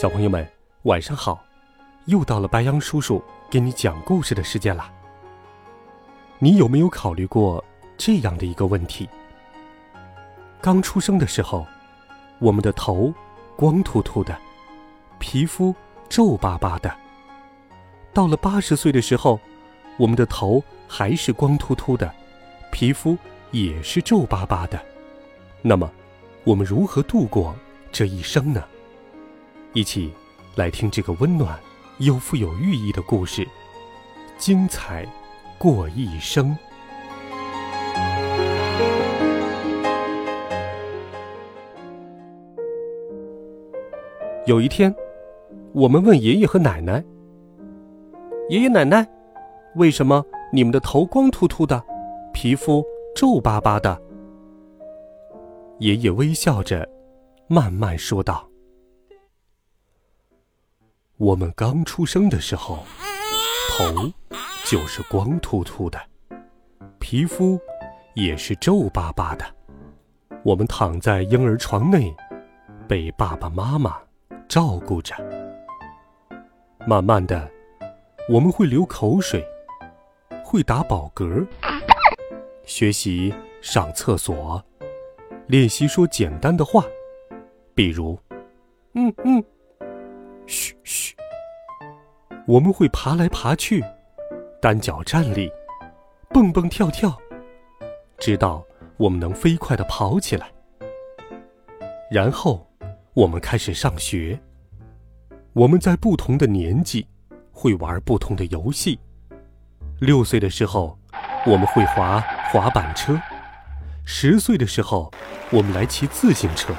小朋友们，晚上好！又到了白羊叔叔给你讲故事的时间了。你有没有考虑过这样的一个问题？刚出生的时候，我们的头光秃秃的，皮肤皱巴巴的；到了八十岁的时候，我们的头还是光秃秃的，皮肤也是皱巴巴的。那么，我们如何度过这一生呢？一起来听这个温暖又富有寓意的故事，精彩过一生。有一天，我们问爷爷和奶奶：“爷爷奶奶，为什么你们的头光秃秃的，皮肤皱巴巴的？”爷爷微笑着，慢慢说道。我们刚出生的时候，头就是光秃秃的，皮肤也是皱巴巴的。我们躺在婴儿床内，被爸爸妈妈照顾着。慢慢的，我们会流口水，会打饱嗝，学习上厕所，练习说简单的话，比如“嗯嗯”。嘘嘘，我们会爬来爬去，单脚站立，蹦蹦跳跳，直到我们能飞快的跑起来。然后，我们开始上学。我们在不同的年纪会玩不同的游戏。六岁的时候，我们会滑滑板车；十岁的时候，我们来骑自行车；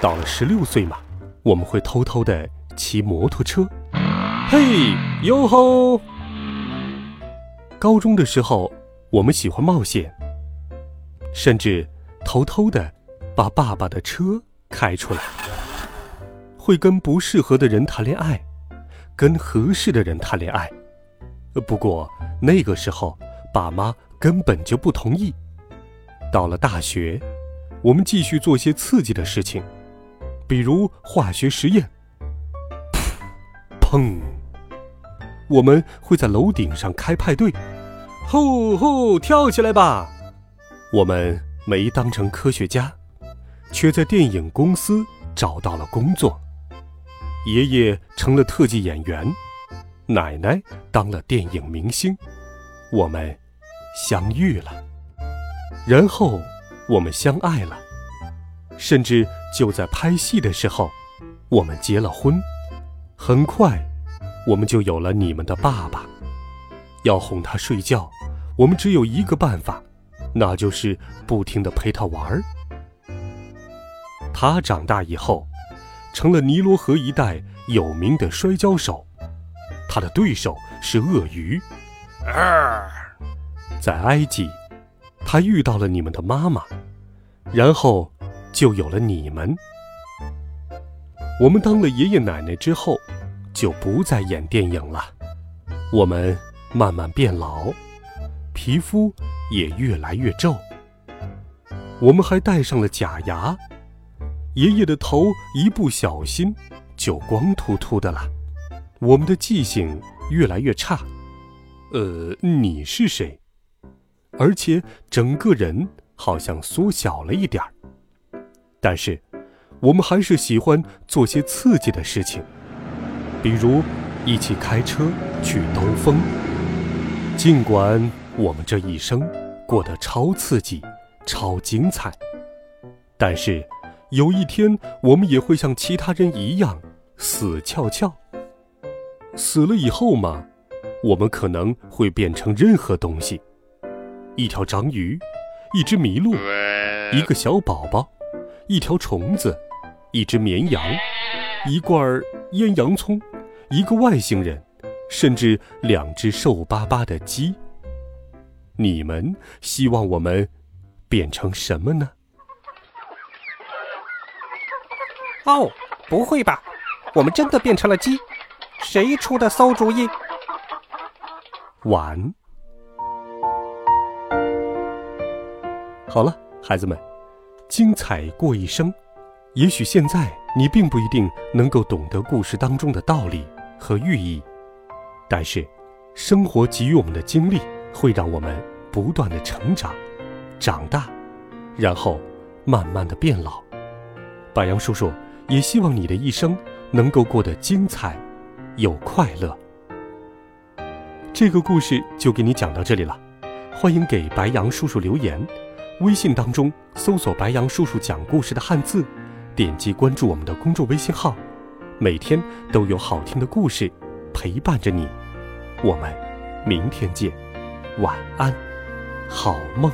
到了十六岁嘛，我们会偷偷的。骑摩托车，嘿哟吼！高中的时候，我们喜欢冒险，甚至偷偷的把爸爸的车开出来，会跟不适合的人谈恋爱，跟合适的人谈恋爱。不过那个时候，爸妈根本就不同意。到了大学，我们继续做些刺激的事情，比如化学实验。砰！我们会在楼顶上开派对，吼吼，跳起来吧！我们没当成科学家，却在电影公司找到了工作。爷爷成了特技演员，奶奶当了电影明星。我们相遇了，然后我们相爱了，甚至就在拍戏的时候，我们结了婚。很快，我们就有了你们的爸爸。要哄他睡觉，我们只有一个办法，那就是不停的陪他玩儿。他长大以后，成了尼罗河一带有名的摔跤手。他的对手是鳄鱼。在埃及，他遇到了你们的妈妈，然后就有了你们。我们当了爷爷奶奶之后，就不再演电影了。我们慢慢变老，皮肤也越来越皱。我们还戴上了假牙。爷爷的头一不小心就光秃秃的了。我们的记性越来越差。呃，你是谁？而且整个人好像缩小了一点儿。但是。我们还是喜欢做些刺激的事情，比如一起开车去兜风。尽管我们这一生过得超刺激、超精彩，但是有一天我们也会像其他人一样死翘翘。死了以后嘛，我们可能会变成任何东西：一条章鱼，一只麋鹿，一个小宝宝，一条虫子，一只绵羊，一罐腌洋葱，一个外星人，甚至两只瘦巴巴的鸡。你们希望我们变成什么呢？哦，不会吧，我们真的变成了鸡？谁出的馊主意？完。好了，孩子们，精彩过一生。也许现在你并不一定能够懂得故事当中的道理和寓意，但是，生活给予我们的经历会让我们不断的成长、长大，然后慢慢的变老。白杨叔叔也希望你的一生能够过得精彩又快乐。这个故事就给你讲到这里了，欢迎给白杨叔叔留言，微信当中搜索“白杨叔叔讲故事”的汉字。点击关注我们的公众微信号，每天都有好听的故事陪伴着你。我们明天见，晚安，好梦。